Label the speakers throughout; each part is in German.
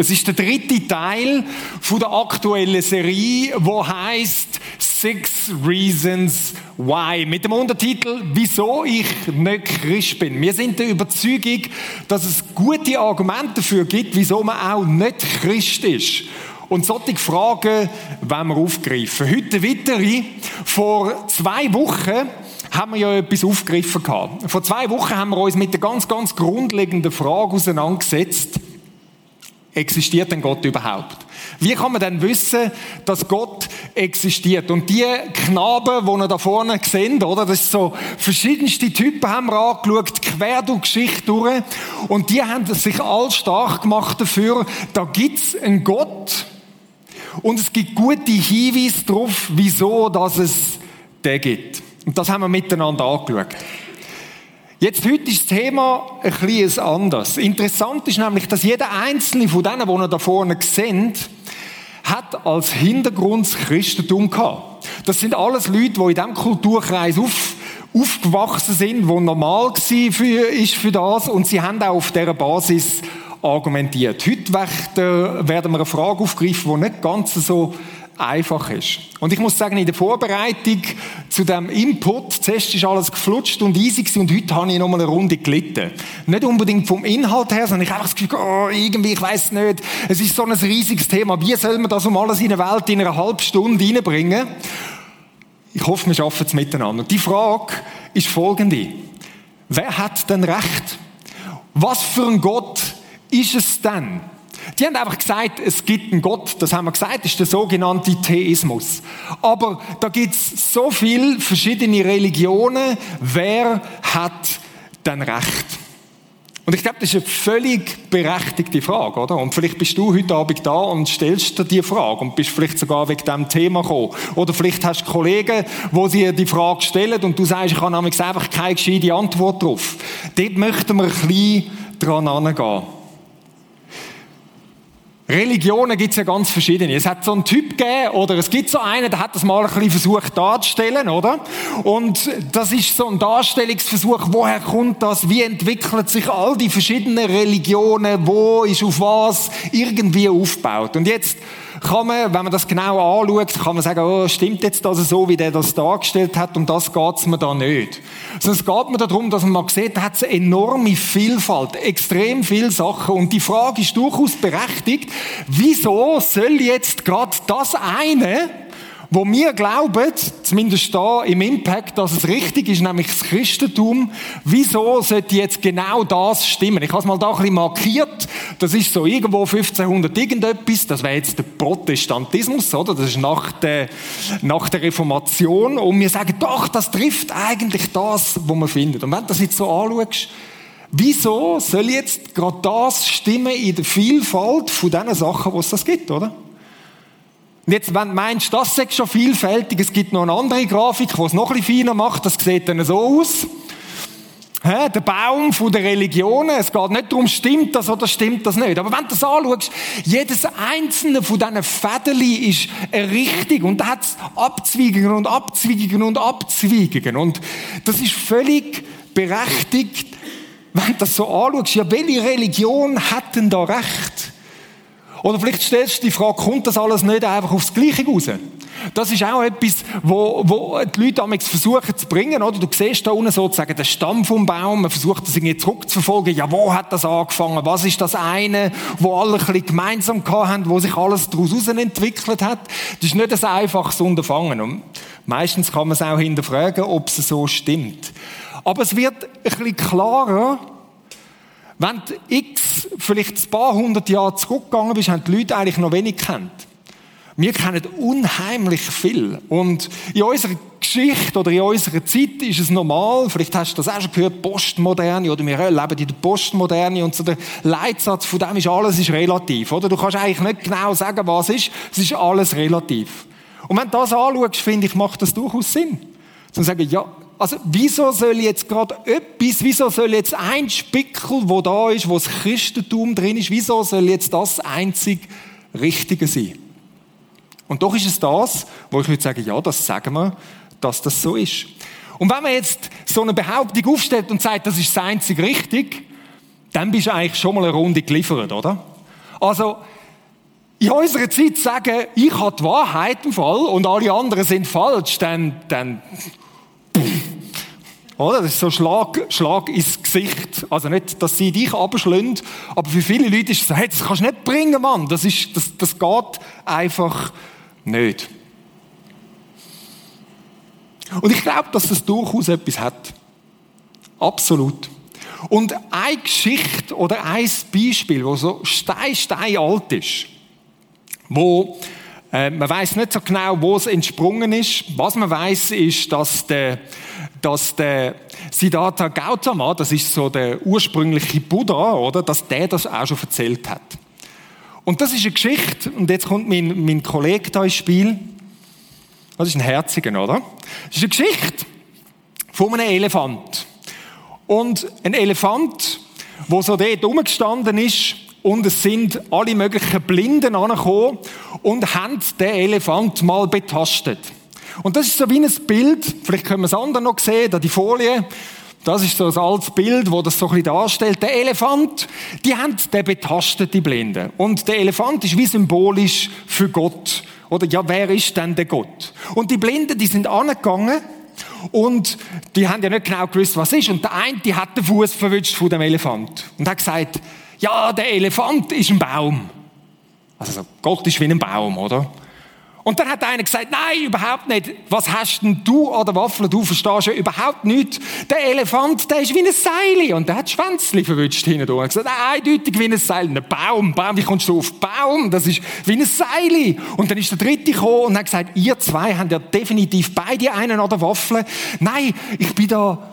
Speaker 1: Es ist der dritte Teil von der aktuellen Serie, wo heißt Six Reasons Why mit dem Untertitel Wieso ich nicht Christ bin. Wir sind der Überzeugung, dass es gute Argumente dafür gibt, wieso man auch nicht Christ ist. Und solche Fragen wollen wir aufgreifen. Heute weitere. Vor zwei Wochen haben wir ja etwas aufgegriffen gehabt. Vor zwei Wochen haben wir uns mit der ganz, ganz grundlegenden Frage auseinandergesetzt existiert denn Gott überhaupt? Wie kann man denn wissen, dass Gott existiert? Und die Knaben, die ihr da vorne seht, oder? Das ist so, verschiedenste Typen haben wir angeschaut, quer durch Geschichte durch. Und die haben sich all stark gemacht dafür, da gibt's einen Gott. Und es gibt gute Hinweise darauf, wieso, dass es den gibt. Und das haben wir miteinander angeschaut. Jetzt, heute ist das Thema ein bisschen anders. Interessant ist nämlich, dass jeder einzelne von denen, die ihr da vorne seht, hat als Hintergrund das Christentum gehabt. Das sind alles Leute, die in diesem Kulturkreis auf, aufgewachsen sind, wo normal war für, ist für das und sie haben auch auf dieser Basis argumentiert. Heute werden wir eine Frage aufgreifen, die nicht ganz so einfach ist. Und ich muss sagen, in der Vorbereitung zu dem Input, zuerst ist alles geflutscht und easy und heute habe ich noch mal eine Runde gelitten. Nicht unbedingt vom Inhalt her, sondern ich habe das Gefühl, oh, irgendwie, ich weiß nicht, es ist so ein riesiges Thema. Wie soll man das um alles in der Welt in einer halben Stunde reinbringen? Ich hoffe, wir schaffen es miteinander. Und die Frage ist folgende. Wer hat denn Recht? Was für ein Gott ist es denn? Die haben einfach gesagt, es gibt einen Gott, das haben wir gesagt, das ist der sogenannte Theismus. Aber da gibt es so viele verschiedene Religionen, wer hat denn Recht? Und ich glaube, das ist eine völlig berechtigte Frage, oder? Und vielleicht bist du heute Abend da und stellst dir die Frage und bist vielleicht sogar wegen diesem Thema gekommen. Oder vielleicht hast du Kollegen, wo sie dir die Frage stellen und du sagst, ich habe nämlich einfach keine gescheite Antwort drauf. Dort möchten wir ein bisschen dran angehen. Religionen gibt es ja ganz verschiedene. Es hat so einen Typ gegeben, oder es gibt so einen, der hat das mal ein bisschen versucht darzustellen, oder? Und das ist so ein Darstellungsversuch, woher kommt das, wie entwickeln sich all die verschiedenen Religionen, wo ist auf was irgendwie aufgebaut. Und jetzt kann man, wenn man das genau anschaut, kann man sagen, oh, stimmt jetzt das so, wie der das dargestellt hat, um das geht's mir da nicht. Sondern es geht mir darum, dass man mal sieht, da hat es eine enorme Vielfalt, extrem viele Sachen und die Frage ist durchaus berechtigt, wieso soll jetzt gerade das eine wo wir glauben, zumindest da im Impact, dass es richtig ist, nämlich das Christentum, wieso sollte jetzt genau das stimmen? Ich habe es mal da ein bisschen markiert. Das ist so irgendwo 1500 irgendetwas. Das wäre jetzt der Protestantismus, oder? Das ist nach der, nach der Reformation. Und wir sagen, doch, das trifft eigentlich das, was man findet. Und wenn du das jetzt so anschaust, wieso soll jetzt gerade das stimmen in der Vielfalt von diesen Sachen, was es das gibt, oder? Und jetzt, wenn du meinst, das ist schon vielfältig, es gibt noch eine andere Grafik, die es noch ein bisschen feiner macht, das sieht dann so aus. Hä, der Baum von der Religionen. Es geht nicht darum, stimmt das oder stimmt das nicht. Aber wenn du das anschaust, jedes einzelne von diesen Fädeli ist richtig und da hat es Abzweigungen und Abzweigungen und Abzweigungen. Und das ist völlig berechtigt, wenn du das so anschaust. Ja, welche Religion hat denn da recht? Oder vielleicht stellst du die Frage, kommt das alles nicht einfach aufs Gleiche raus? Das ist auch etwas, wo, wo die Leute damals versuchen zu bringen, oder? Du siehst da unten sozusagen den Stamm vom Baum, man versucht das irgendwie zurückzuverfolgen. Ja, wo hat das angefangen? Was ist das eine, wo alle ein bisschen gemeinsam haben, wo sich alles daraus entwickelt hat? Das ist nicht ein einfaches Unterfangen. Und meistens kann man es auch hinterfragen, ob es so stimmt. Aber es wird ein bisschen klarer, wenn du x, vielleicht ein paar hundert Jahre zurückgegangen bist, haben die Leute eigentlich noch wenig kennt. Wir kennen unheimlich viel. Und in unserer Geschichte oder in unserer Zeit ist es normal, vielleicht hast du das auch schon gehört, Postmoderne oder wir leben in der Postmoderne und so der Leitsatz von dem ist, alles ist relativ, oder? Du kannst eigentlich nicht genau sagen, was ist, es ist alles relativ. Und wenn du das anschaust, finde ich, macht das durchaus Sinn. Zu sagen, ja, also, wieso soll jetzt gerade etwas, wieso soll jetzt ein Spickel, wo da ist, wo das Christentum drin ist, wieso soll jetzt das einzig Richtige sein? Und doch ist es das, wo ich würde sagen, ja, das sagen wir, dass das so ist. Und wenn man jetzt so eine Behauptung aufstellt und sagt, das ist das einzig richtig, dann bist du eigentlich schon mal eine Runde geliefert, oder? Also, in unserer Zeit sagen, ich habe die Wahrheit im Fall und alle anderen sind falsch, dann, dann, oder? Das ist so Schlag, Schlag ins Gesicht. Also nicht, dass sie dich abschlünden, aber für viele Leute ist es so, hey, das kannst du nicht bringen, Mann. Das ist, das, das geht einfach nicht. Und ich glaube, dass das durchaus etwas hat. Absolut. Und eine Geschichte oder ein Beispiel, wo so stein, stein alt ist, wo äh, man weiß nicht so genau, wo es entsprungen ist. Was man weiß, ist, dass der, dass der Siddhartha Gautama, das ist so der ursprüngliche Buddha, oder, dass der das auch schon erzählt hat. Und das ist eine Geschichte, und jetzt kommt mein, mein Kollege da ins Spiel. Das ist ein Herziger, oder? Das ist eine Geschichte von einem Elefant. Und ein Elefant, wo so dort rumgestanden ist, und es sind alle möglichen Blinden angekommen und haben den Elefant mal betastet. Und das ist so wie ein Bild, vielleicht können wir es andere noch sehen, da die Folie, das ist so ein altes Bild, wo das so ein bisschen darstellt. Der Elefant, die haben den betastet, die Blinden. Und der Elefant ist wie symbolisch für Gott. Oder ja, wer ist denn der Gott? Und die Blinden, die sind angegangen und die haben ja nicht genau gewusst, was ist. Und der eine, die hat den Fuß verwünscht von dem Elefant und hat gesagt, ja, der Elefant ist ein Baum. Also Gott ist wie ein Baum, oder? Und dann hat einer gesagt, nein, überhaupt nicht. Was hast denn du an der Waffel? Du verstehst ja überhaupt nichts. Der Elefant, der ist wie ein Seil. Und der hat Schwänzli verwünscht hinten und gesagt, eindeutig wie ein Seil. Ein Baum, Baum, wie kommst du auf Baum? Das ist wie ein Seil. Und dann ist der dritte gekommen und hat gesagt, ihr zwei habt ja definitiv beide einen an der Waffel. Nein, ich bin da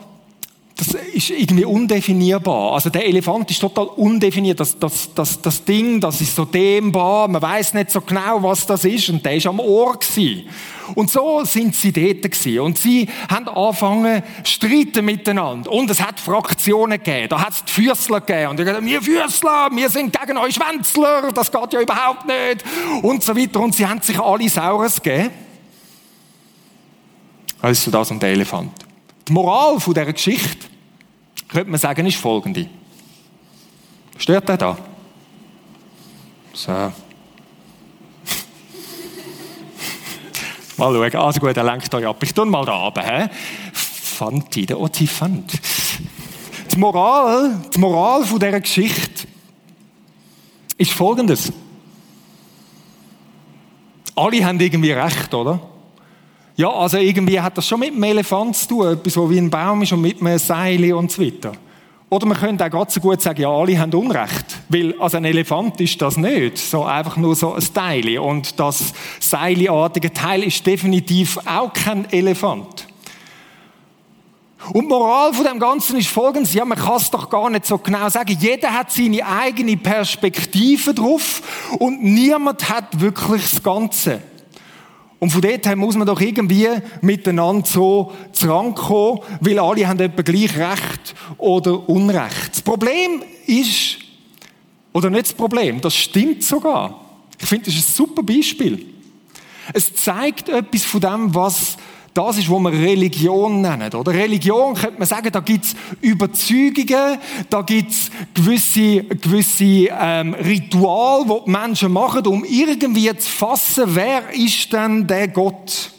Speaker 1: das ist irgendwie undefinierbar. Also der Elefant ist total undefiniert. Das, das, das, das Ding, das ist so dehnbar. Man weiß nicht so genau, was das ist. Und der ist am Ohr gewesen. Und so sind sie dort gewesen. Und sie haben angefangen streiten miteinander. Und es hat Fraktionen gegeben. Da hat es die Fürsler gegeben. Und die gesagt, wir Fürsler, wir sind gegen euch Schwänzler. Das geht ja überhaupt nicht. Und so weiter. Und sie haben sich alle Saures gegeben. Also das und der Elefant. Die Moral dieser Geschichte, könnte man sagen, ist folgende. Stört er da? So. mal schauen. Also gut, er lenkt euch ab. Ich tue mal da runter. He? Fanti, der Otifant. Die Moral, die Moral von dieser Geschichte ist folgendes. Alle haben irgendwie recht, oder? Ja, also irgendwie hat das schon mit einem Elefant zu tun, etwas, so wie ein Baum ist und mit einem Seil und so weiter. Oder man könnte auch ganz so gut sagen, ja, alle haben Unrecht. Weil, also ein Elefant ist das nicht. So einfach nur so ein Teil. Und das seilartige Teil ist definitiv auch kein Elefant. Und die Moral von dem Ganzen ist folgendes, ja, man kann es doch gar nicht so genau sagen. Jeder hat seine eigene Perspektive drauf und niemand hat wirklich das Ganze. Und von dort her muss man doch irgendwie miteinander so zusammenkommen, weil alle haben etwa gleich Recht oder Unrecht. Das Problem ist, oder nicht das Problem, das stimmt sogar. Ich finde, das ist ein super Beispiel. Es zeigt etwas von dem, was das ist, was wir Religion nennen. Oder Religion könnte man sagen, da gibt's Überzeugungen, da gibt's gewisse, gewisse ähm, Rituale, die die Menschen machen, um irgendwie zu fassen, wer ist denn der Gott?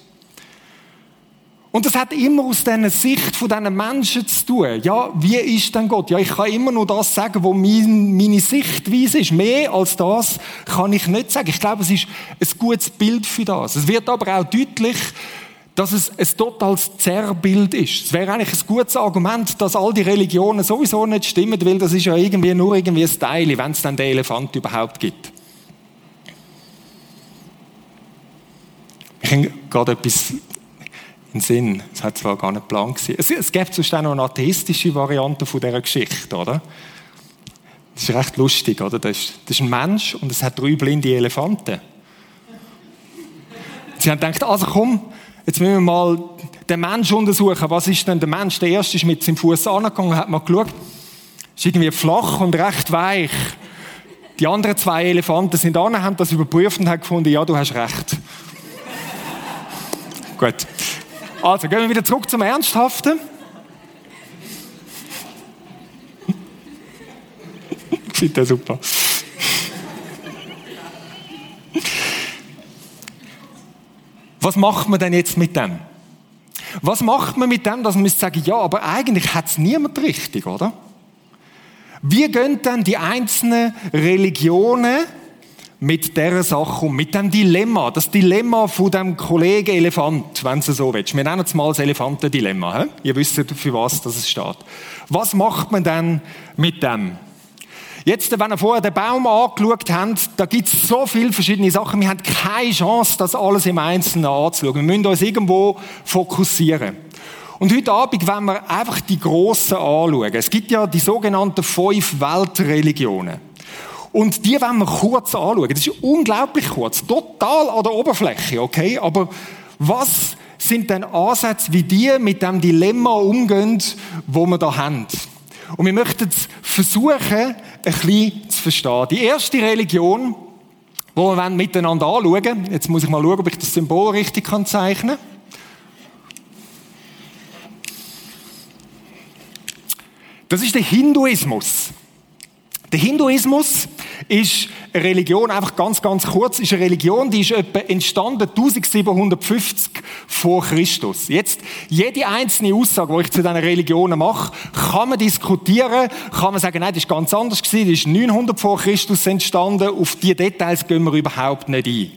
Speaker 1: Und das hat immer aus dieser Sicht von diesen Menschen zu tun. Ja, wie ist denn Gott? Ja, ich kann immer nur das sagen, wo mein, meine Sichtweise ist. Mehr als das kann ich nicht sagen. Ich glaube, es ist ein gutes Bild für das. Es wird aber auch deutlich, dass es ein totales Zerrbild ist. Es wäre eigentlich ein gutes Argument, dass all die Religionen sowieso nicht stimmen, weil das ist ja irgendwie nur irgendwie ein Teil, wenn es dann den Elefant überhaupt gibt. Ich habe gerade etwas in Sinn. Es hat zwar gar nicht Plan gewesen. Es, es gibt sonst auch noch eine atheistische Variante von dieser Geschichte, oder? Das ist recht lustig, oder? Das ist, das ist ein Mensch und es hat drei blinde Elefanten. Sie haben gedacht, also komm, Jetzt müssen wir mal den Mensch untersuchen. Was ist denn der Mensch? Der erste ist mit seinem Fuß angegangen, hat mal geschaut. Ist irgendwie flach und recht weich. Die anderen zwei Elefanten sind an, haben das überprüft und haben gefunden, ja, du hast recht. Gut. Also, gehen wir wieder zurück zum Ernsthaften. finde das super. Was macht man denn jetzt mit dem? Was macht man mit dem, dass man sagen, ja, aber eigentlich hat es niemand richtig, oder? Wie gehen dann die einzelnen Religionen mit dieser Sache um, mit dem Dilemma, das Dilemma von dem Kollegen Elefant, wenn du so willst. Wir nennen es mal das Elefantendilemma. Ihr wisst, für was das steht. Was macht man dann mit dem? Jetzt, wenn ihr vorher den Baum angeschaut habt, da gibt es so viele verschiedene Sachen. Wir haben keine Chance, das alles im Einzelnen anzuschauen. Wir müssen uns irgendwo fokussieren. Und heute Abend wollen wir einfach die Grossen anschauen. Es gibt ja die sogenannten fünf Weltreligionen. Und die wollen wir kurz anschauen. Das ist unglaublich kurz. Total an der Oberfläche, okay? Aber was sind denn Ansätze, wie die mit dem Dilemma umgehen, wo wir da haben? Und wir möchten versuchen, ein bisschen zu verstehen. Die erste Religion, die wir miteinander anschauen, jetzt muss ich mal schauen, ob ich das Symbol richtig zeichnen kann. Das ist der Hinduismus. Der Hinduismus ist eine Religion, einfach ganz, ganz kurz, ist eine Religion, die ist etwa entstanden 1750 vor Christus. Jetzt, jede einzelne Aussage, die ich zu diesen Religionen mache, kann man diskutieren, kann man sagen, nein, das ist ganz anders gewesen, das ist 900 vor Christus entstanden, auf die Details gehen wir überhaupt nicht ein.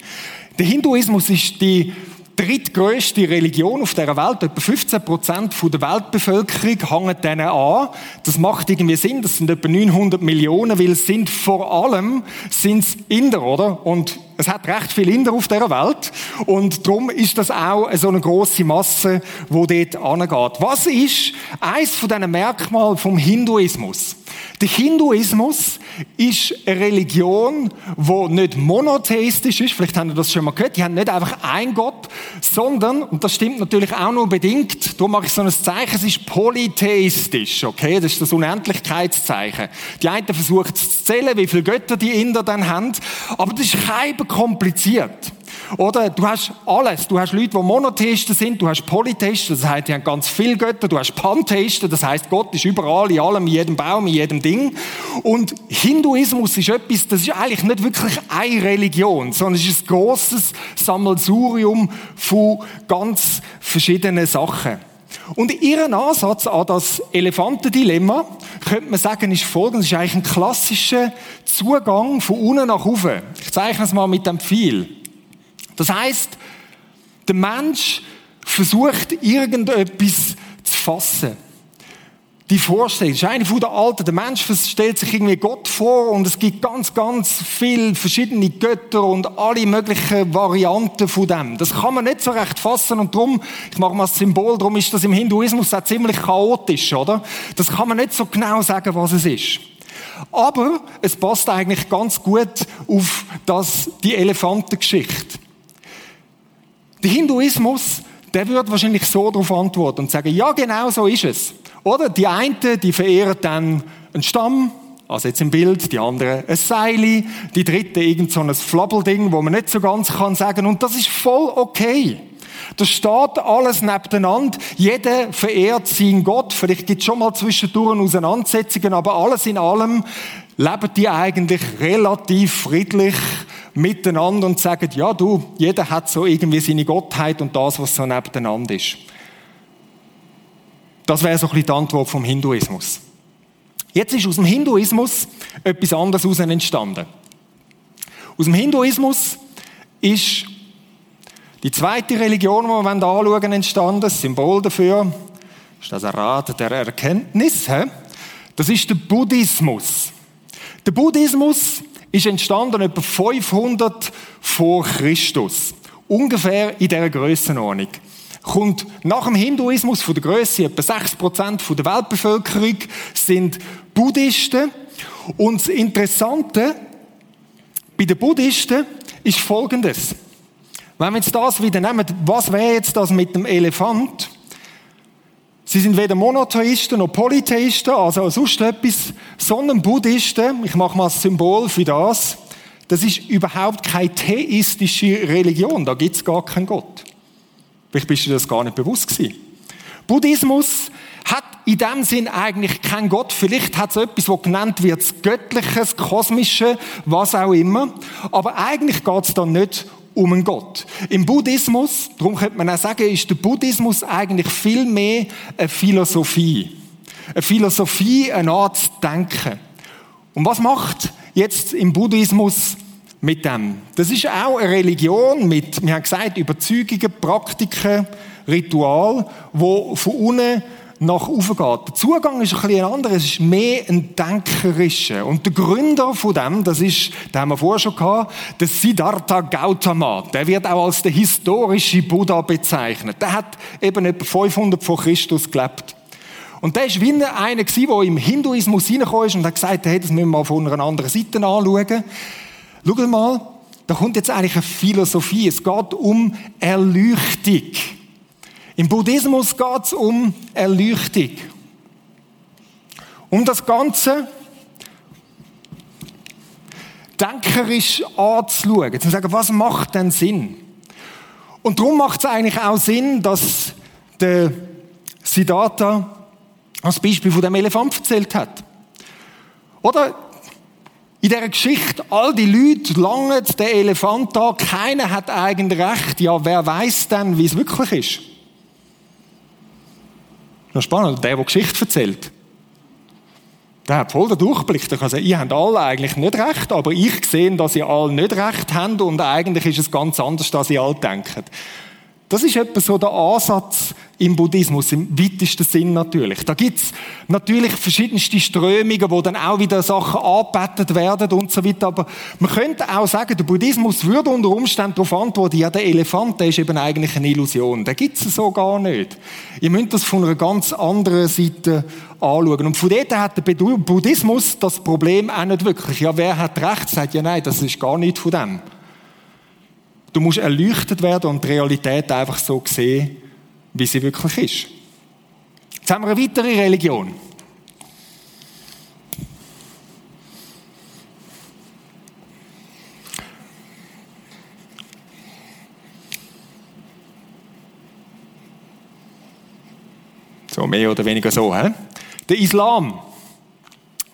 Speaker 1: Der Hinduismus ist die drittgrößte Religion auf der Welt. Etwa 15 Prozent der Weltbevölkerung hängen denen an. Das macht irgendwie Sinn. Das sind etwa 900 Millionen, weil es sind vor allem sind's Inder, oder? Und es hat recht viel Inder auf der Welt. Und darum ist das auch so eine große Masse, wo dort angeht. Was ist eins von diesen Merkmalen vom Hinduismus? Der Hinduismus ist eine Religion, die nicht monotheistisch ist. Vielleicht haben ihr das schon mal gehört. Die haben nicht einfach einen Gott, sondern, und das stimmt natürlich auch nur bedingt, darum mache ich so ein Zeichen, es ist polytheistisch, okay? Das ist das Unendlichkeitszeichen. Die einen versuchen zu zählen, wie viele Götter die Inder dann haben, aber das ist kein kompliziert. Oder du hast alles. Du hast Leute, die Monotheisten sind, du hast Polytheisten, das heißt, die haben ganz viele Götter, du hast Pantheisten, das heißt, Gott ist überall, in allem, in jedem Baum, in jedem Ding. Und Hinduismus ist etwas, das ist eigentlich nicht wirklich eine Religion, sondern es ist ein grosses Sammelsurium von ganz verschiedenen Sachen. Und ihren Ansatz an das Elefantendilemma, könnte man sagen, ist folgendes. Es ist eigentlich ein klassischer Zugang von unten nach oben. Ich zeichne es mal mit dem Pfeil. Das heißt, der Mensch versucht irgendetwas zu fassen. Die Vorstellung, das ist eine von der Alten. Der Mensch stellt sich irgendwie Gott vor und es gibt ganz, ganz viele verschiedene Götter und alle möglichen Varianten von dem. Das kann man nicht so recht fassen und darum, ich mache mal das Symbol, darum ist das im Hinduismus auch ziemlich chaotisch, oder? Das kann man nicht so genau sagen, was es ist. Aber es passt eigentlich ganz gut auf das, die Elefantengeschichte. Der Hinduismus, der wird wahrscheinlich so darauf antworten und sagen, ja, genau so ist es. Oder die einen, die verehren dann einen Stamm, also jetzt im Bild, die anderen ein Seil, die dritte irgend so ein Flabbelding, wo man nicht so ganz kann sagen, und das ist voll okay. Da steht alles nebeneinander. Jeder verehrt seinen Gott. Vielleicht gibt es schon mal zwischendurch Auseinandersetzungen, aber alles in allem leben die eigentlich relativ friedlich miteinander und sagen, ja du, jeder hat so irgendwie seine Gottheit und das, was so nebeneinander ist. Das wäre so ein bisschen die Antwort vom Hinduismus. Jetzt ist aus dem Hinduismus etwas anderes heraus entstanden. Aus dem Hinduismus ist die zweite Religion, die wir anschauen entstanden, das Symbol dafür, ist das Rat der Erkenntnis, das ist der Buddhismus. Der Buddhismus ist entstanden etwa 500 vor Christus. Ungefähr in dieser Grössenordnung. Kommt nach dem Hinduismus von der Größe etwa 6% der Weltbevölkerung sind Buddhisten. Und das Interessante bei den Buddhisten ist Folgendes. Wenn wir jetzt das wieder nehmen, was wäre jetzt das mit dem Elefant? Sie sind weder Monotheisten noch Polytheisten, also sonst etwas, sondern Buddhisten. Ich mache mal ein Symbol für das. Das ist überhaupt keine theistische Religion. Da gibt es gar keinen Gott. Vielleicht bist du das gar nicht bewusst gewesen. Buddhismus hat in dem Sinn eigentlich keinen Gott. Vielleicht hat es etwas, was genannt wird, das Göttliche, das Kosmische, was auch immer. Aber eigentlich geht es da nicht um einen Gott. Im Buddhismus, darum könnte man auch sagen, ist der Buddhismus eigentlich viel mehr eine Philosophie. Eine Philosophie, eine Art zu denken. Und was macht jetzt im Buddhismus mit dem? Das ist auch eine Religion mit, wir haben gesagt, Überzeugungen, Praktiken, Ritual, wo von unten nach oben geht. Der Zugang ist ein bisschen anderer, es ist mehr ein denkerischer. Und der Gründer von dem, das ist, den haben wir vorher schon gehabt, der Siddhartha Gautama. Der wird auch als der historische Buddha bezeichnet. Der hat eben etwa 500 vor Christus gelebt. Und der ist wie einer der im Hinduismus reingekommen ist und hat gesagt, hey, das müssen wir mal von einer anderen Seite anschauen. Schau mal, da kommt jetzt eigentlich eine Philosophie. Es geht um Erleuchtung. Im Buddhismus geht es um Erleuchtung. Um das Ganze denkerisch anzuschauen, zu sagen, was macht denn Sinn? Und darum macht es eigentlich auch Sinn, dass der Siddhartha als Beispiel von dem Elefant erzählt hat. Oder in dieser Geschichte, all die Leute langen den Elefant da, keiner hat eigentlich recht. Ja, wer weiß denn, wie es wirklich ist? Das ist spannend. Der, der Geschichte erzählt, der hat voll den Durchblick. Der kann sagen, ihr habt alle eigentlich nicht recht, aber ich sehe, dass ihr alle nicht recht habt und eigentlich ist es ganz anders, als ihr alle denkt. Das ist etwa so der Ansatz im Buddhismus, im weitesten Sinn natürlich. Da gibt's natürlich verschiedenste Strömungen, wo dann auch wieder Sachen angebettet werden und so weiter. Aber man könnte auch sagen, der Buddhismus würde unter Umständen darauf antworten, ja, der Elefant, der ist eben eigentlich eine Illusion. Den gibt's so gar nicht. Ihr müsst das von einer ganz anderen Seite anschauen. Und von dort hat der Buddhismus das Problem auch nicht wirklich. Ja, wer hat recht? Sagt ja, nein, das ist gar nicht von dem. Du musst erleuchtet werden und die Realität einfach so sehen, wie sie wirklich ist. Jetzt haben wir eine weitere Religion. So mehr oder weniger so. He? Der Islam.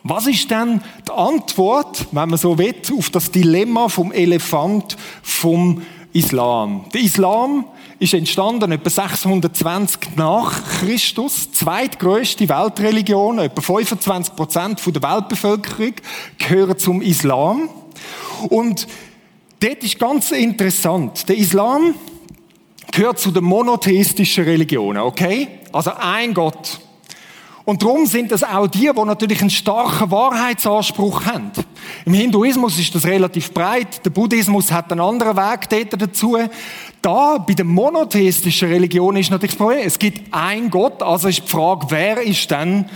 Speaker 1: Was ist denn die Antwort, wenn man so will, auf das Dilemma vom Elefant vom Islam? Der Islam ist entstanden etwa 620 nach Christus, zweitgrößte Weltreligion, etwa 25 Prozent der Weltbevölkerung gehören zum Islam. Und dort ist ganz interessant. Der Islam gehört zu den monotheistischen Religionen, okay? Also ein Gott. Und darum sind es auch die, die natürlich einen starken Wahrheitsanspruch haben. Im Hinduismus ist das relativ breit. Der Buddhismus hat einen anderen Weg dort dazu. Da, bei der monotheistischen Religion ist natürlich das Problem. Es gibt einen Gott, also ist die Frage, wer ist denn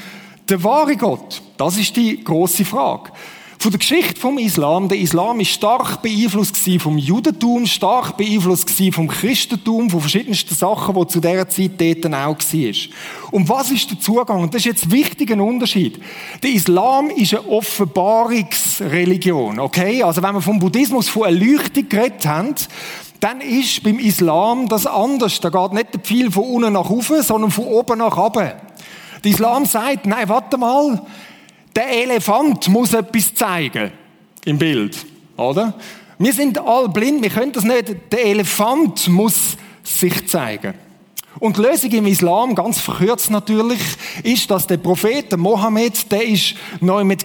Speaker 1: der wahre Gott? Das ist die große Frage. Von der Geschichte vom Islam, der Islam ist stark beeinflusst vom Judentum, stark beeinflusst vom Christentum, von verschiedensten Sachen, die zu dieser Zeit dort auch war. Und was ist der Zugang? Und das ist jetzt ein wichtiger Unterschied. Der Islam ist eine Offenbarungsreligion, okay? Also wenn wir vom Buddhismus von Erleuchtung geredet haben, dann ist beim Islam das anders. Da geht nicht Pfeil von unten nach oben, sondern von oben nach unten. Der Islam sagt, nein, warte mal, der Elefant muss etwas zeigen im Bild, oder? Wir sind all blind, wir können das nicht. Der Elefant muss sich zeigen. Und die Lösung im Islam, ganz verkürzt natürlich, ist, dass der Prophet der Mohammed, der ist neu mit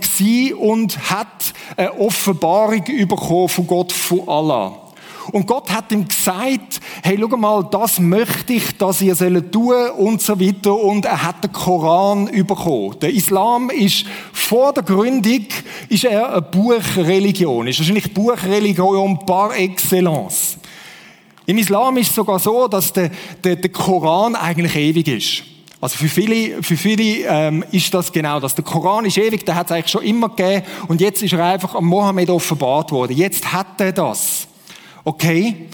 Speaker 1: und hat eine Offenbarung bekommen von Gott, von Allah. Und Gott hat ihm gesagt, hey, schau mal, das möchte ich, dass ihr sollt tun und so weiter. Und er hat den Koran bekommen. Der Islam ist vor der Gründung, ist er eine Buchreligion. Ist wahrscheinlich Buchreligion par excellence. Im Islam ist es sogar so, dass der, der, der Koran eigentlich ewig ist. Also für viele, für viele ähm, ist das genau das. Der Koran ist ewig, der hat es eigentlich schon immer gegeben und jetzt ist er einfach am Mohammed offenbart worden. Jetzt hat er das. Okay?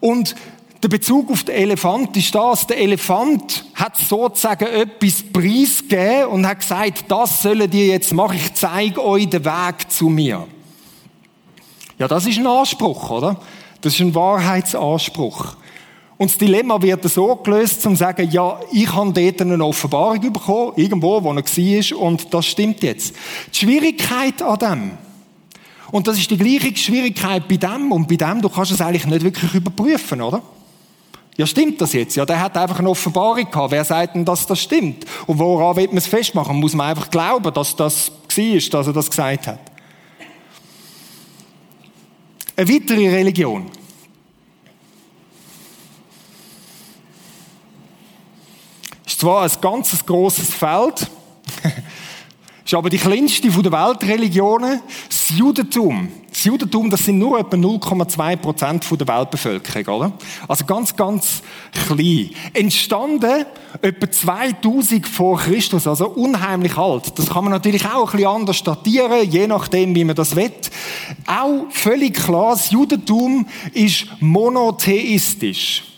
Speaker 1: Und der Bezug auf den Elefant ist das. Der Elefant hat sozusagen etwas preisgegeben und hat gesagt, das sollen die jetzt machen. Ich zeige euch den Weg zu mir. Ja, das ist ein Anspruch, oder? Das ist ein Wahrheitsanspruch. Und das Dilemma wird so gelöst, zum zu sagen, ja, ich habe dort eine Offenbarung bekommen, irgendwo, wo er war, und das stimmt jetzt. Die Schwierigkeit an dem, Und das ist die gleiche Schwierigkeit bei dem und bei dem, du kannst es eigentlich nicht wirklich überprüfen, oder? Ja, stimmt das jetzt? Ja, der hat einfach eine Offenbarung gehabt. Wer sagt denn, dass das stimmt? Und woran wird man es festmachen? Muss man einfach glauben, dass das war, dass er das gesagt hat? Eine weitere Religion. Ist zwar ein ganz grosses Feld, ist aber die kleinste der Weltreligionen, das Judentum. Das Judentum, das sind nur etwa 0,2 Prozent der Weltbevölkerung, oder? Also ganz, ganz klein. Entstanden etwa 2000 vor Christus, also unheimlich alt. Das kann man natürlich auch ein bisschen anders datieren, je nachdem, wie man das will. Auch völlig klar, das Judentum ist monotheistisch.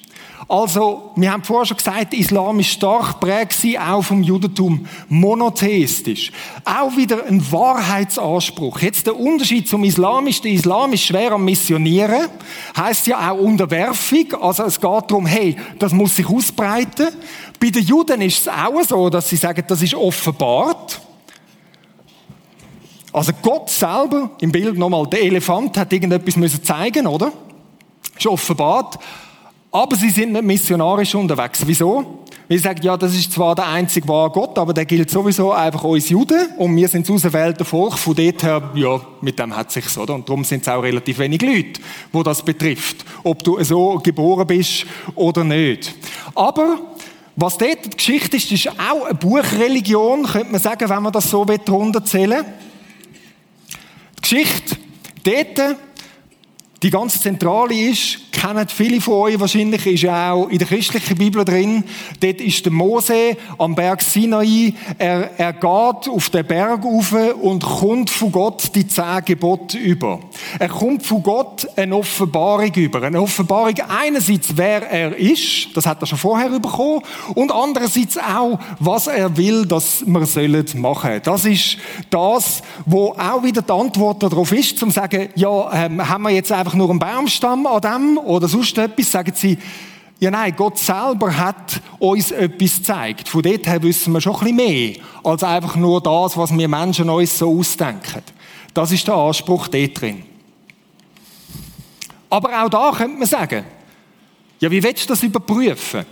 Speaker 1: Also, wir haben vorher schon gesagt, der Islam ist stark prägt auch vom Judentum, monotheistisch. Auch wieder ein Wahrheitsanspruch. Jetzt der Unterschied zum Islam ist, der Islam ist schwer am Missionieren, heißt ja auch Unterwerfung. Also es geht darum, hey, das muss sich ausbreiten. Bei den Juden ist es auch so, dass sie sagen, das ist offenbart. Also Gott selber, im Bild nochmal, der Elefant hat irgendetwas müssen zeigen, oder? Ist offenbart. Aber sie sind nicht missionarisch unterwegs. Wieso? Wir sagen, ja, das ist zwar der einzige wahre Gott, aber der gilt sowieso einfach uns Juden und wir sind das auserwählte Volk. Von dort her, ja, mit dem hat sich's, oder? Und darum sind es auch relativ wenig Leute, wo das betrifft. Ob du so geboren bist oder nicht. Aber, was dort die Geschichte ist, ist auch eine Buchreligion, könnte man sagen, wenn man das so runterzählen Die Geschichte, dort, die ganz zentrale ist, kennen viele von euch wahrscheinlich, ist auch in der christlichen Bibel drin. Dort ist der Mose am Berg Sinai. Er, er geht auf den Berg rauf und kommt von Gott die zehn Gebote über. Er kommt von Gott eine Offenbarung über. Eine Offenbarung einerseits, wer er ist, das hat er schon vorher bekommen, und andererseits auch, was er will, dass wir sollen machen. Das ist das, wo auch wieder die Antwort darauf ist, zum sagen, ja, ähm, haben wir jetzt einfach nur einen Baumstamm an dem oder sonst etwas, sagen sie, ja nein, Gott selber hat uns etwas gezeigt. Von dort her wissen wir schon ein bisschen mehr, als einfach nur das, was wir Menschen uns so ausdenken. Das ist der Anspruch dort drin. Aber auch da könnte man sagen, ja, wie willst du das überprüfen?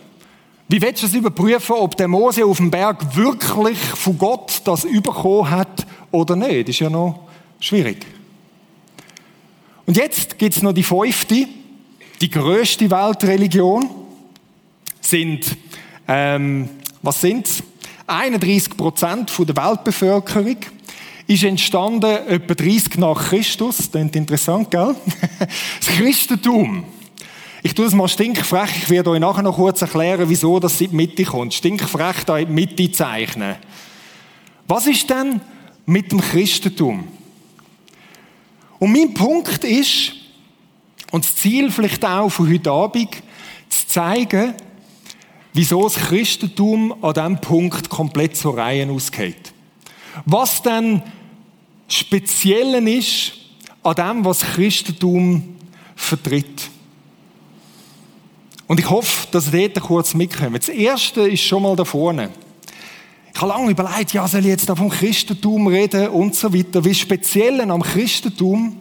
Speaker 1: Wie willst du das überprüfen, ob der Mose auf dem Berg wirklich von Gott das überkommen hat oder nicht? Das ist ja noch schwierig. Und jetzt gibt es noch die fünfte, die größte Weltreligion sind, ähm, was sind's? 31 Prozent der Weltbevölkerung ist entstanden etwa 30 nach Christus. Das klingt interessant, gell? Das Christentum. Ich tue es mal stinkfrech. Ich werde euch nachher noch kurz erklären, wieso das in die Mitte kommt. Stinkfrech da in die Mitte zeichnen. Was ist denn mit dem Christentum? Und mein Punkt ist, und das Ziel vielleicht auch von heute Abend, zu zeigen, wieso das Christentum an diesem Punkt komplett zur Reihe ausgeht. Was denn Speziellen ist an dem, was Christentum vertritt. Und ich hoffe, dass ihr dort kurz mitkommt. Das Erste ist schon mal da vorne. Ich habe lange überlegt, ja, soll ich jetzt da vom Christentum reden und so weiter. Wie speziell am Christentum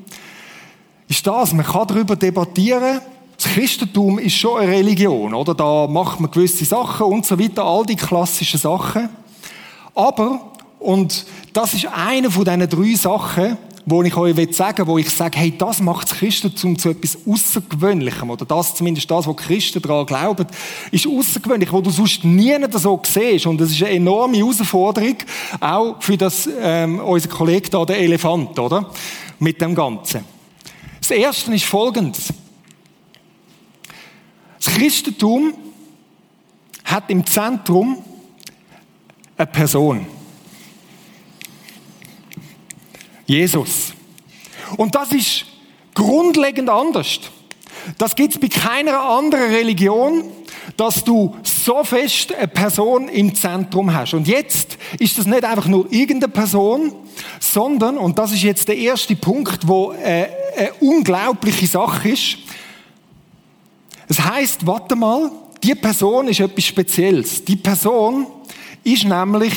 Speaker 1: ist das, man kann darüber debattieren. Das Christentum ist schon eine Religion, oder? Da macht man gewisse Sachen und so weiter, all die klassischen Sachen. Aber, und das ist eine von diesen drei Sachen, wo ich euch sagen will, wo ich sage, hey, das macht das Christentum zu etwas Außergewöhnlichem, oder das zumindest das, was Christen daran glauben, ist außergewöhnlich, wo du sonst nie so siehst. Und das ist eine enorme Herausforderung, auch für das, ähm, unser Kollege da, der Elefant, oder? Mit dem Ganzen. Das erste ist folgendes. Das Christentum hat im Zentrum eine Person. Jesus. Und das ist grundlegend anders. Das gibt es bei keiner anderen Religion, dass du so fest eine Person im Zentrum hast. Und jetzt ist das nicht einfach nur irgendeine Person, sondern, und das ist jetzt der erste Punkt, wo äh, eine unglaubliche Sache ist. Es heißt, warte mal, die Person ist etwas Spezielles. Die Person ist nämlich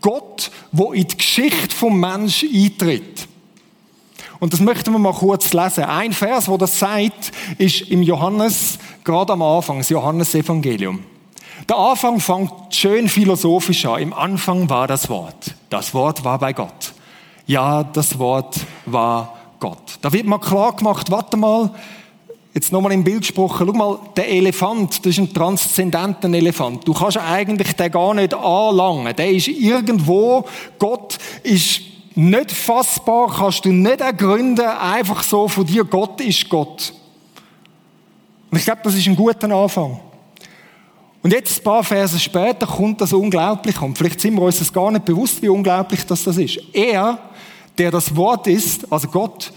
Speaker 1: Gott, wo in die Geschichte vom Mensch eintritt. Und das möchten wir mal kurz lesen. Ein Vers, wo das sagt, ist im Johannes, gerade am Anfang, das Johannesevangelium. Der Anfang fängt schön philosophisch an. Im Anfang war das Wort. Das Wort war bei Gott. Ja, das Wort war Gott. Da wird mal klar gemacht, warte mal, jetzt nochmal im Bild gesprochen, schau mal, der Elefant, das ist ein transzendenter Elefant. Du kannst eigentlich den gar nicht anlangen. Der ist irgendwo, Gott ist nicht fassbar, kannst du nicht ergründen, einfach so von dir, Gott ist Gott. Und ich glaube, das ist ein guter Anfang. Und jetzt, ein paar Verse später, kommt das Unglaubliche. Und vielleicht sind wir uns das gar nicht bewusst, wie unglaublich das, das ist. Er, der das Wort ist, also Gott,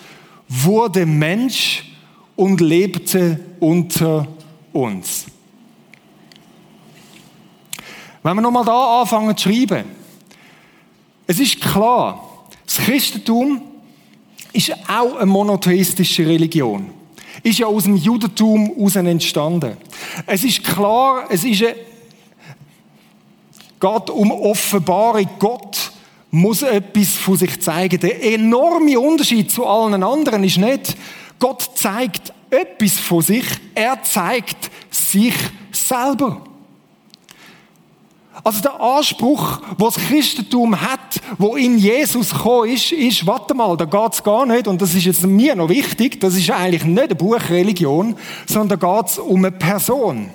Speaker 1: wurde Mensch und lebte unter uns. Wenn wir nochmal da anfangen zu schreiben, es ist klar, das Christentum ist auch eine monotheistische Religion. Ist ja aus dem Judentum heraus entstanden. Es ist klar, es ist eine, geht um Offenbarung. Gott muss etwas von sich zeigen. Der enorme Unterschied zu allen anderen ist nicht, Gott zeigt etwas von sich, er zeigt sich selber. Also der Anspruch, was das Christentum hat, wo in Jesus gekommen ist, ist, warte mal, da geht's gar nicht, und das ist jetzt mir noch wichtig, das ist eigentlich nicht eine Buchreligion, sondern da geht's um eine Person.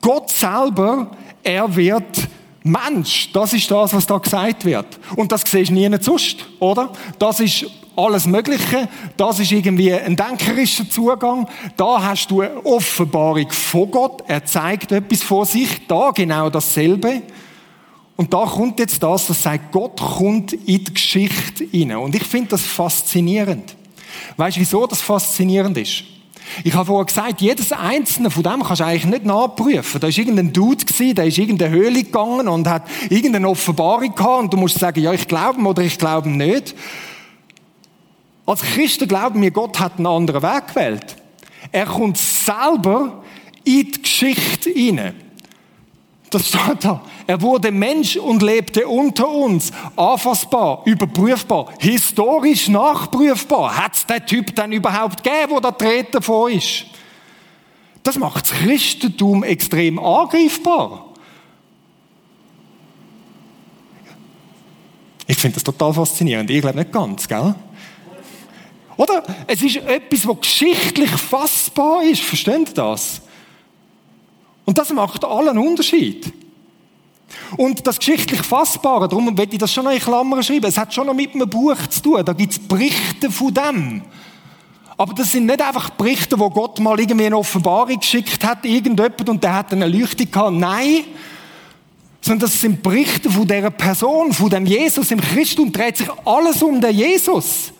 Speaker 1: Gott selber, er wird Mensch. Das ist das, was da gesagt wird. Und das siehst du nie sonst, oder? Das ist alles Mögliche. Das ist irgendwie ein denkerischer Zugang. Da hast du eine Offenbarung von Gott. Er zeigt etwas von sich. Da genau dasselbe. Und da kommt jetzt das, das sagt, Gott kommt in die Geschichte hinein. Und ich finde das faszinierend. Weißt du, wieso das faszinierend ist? Ich habe vorher gesagt, jedes einzelne von dem kannst du eigentlich nicht nachprüfen. Da ist irgendein Dude gewesen, der ist in irgendeine Höhle gegangen und hat irgendeine Offenbarung gehabt und du musst sagen, ja, ich glaube oder ich glaube nicht. Als Christen glauben wir, Gott hat einen anderen Weg gewählt. Er kommt selber in die Geschichte hinein. Das steht da. Er wurde Mensch und lebte unter uns. Anfassbar, überprüfbar, historisch nachprüfbar. Hat es den Typ dann überhaupt gegeben, wo da treten vor ist? Das macht das Christentum extrem angreifbar. Ich finde das total faszinierend. Ich glaube nicht ganz, gell? Oder? Es ist etwas, was geschichtlich fassbar ist. Versteht ihr das? Und das macht allen Unterschied. Und das geschichtlich Fassbare, darum will ich das schon noch in Klammern schreiben, es hat schon noch mit einem Buch zu tun, da gibt es Berichte von dem. Aber das sind nicht einfach Berichte, wo Gott mal irgendwie eine Offenbarung geschickt hat, irgendjemand, und der hat eine Leuchte gehabt. Nein. Sondern das sind Berichte von dieser Person, von dem Jesus. Im Christum dreht sich alles um den Jesus.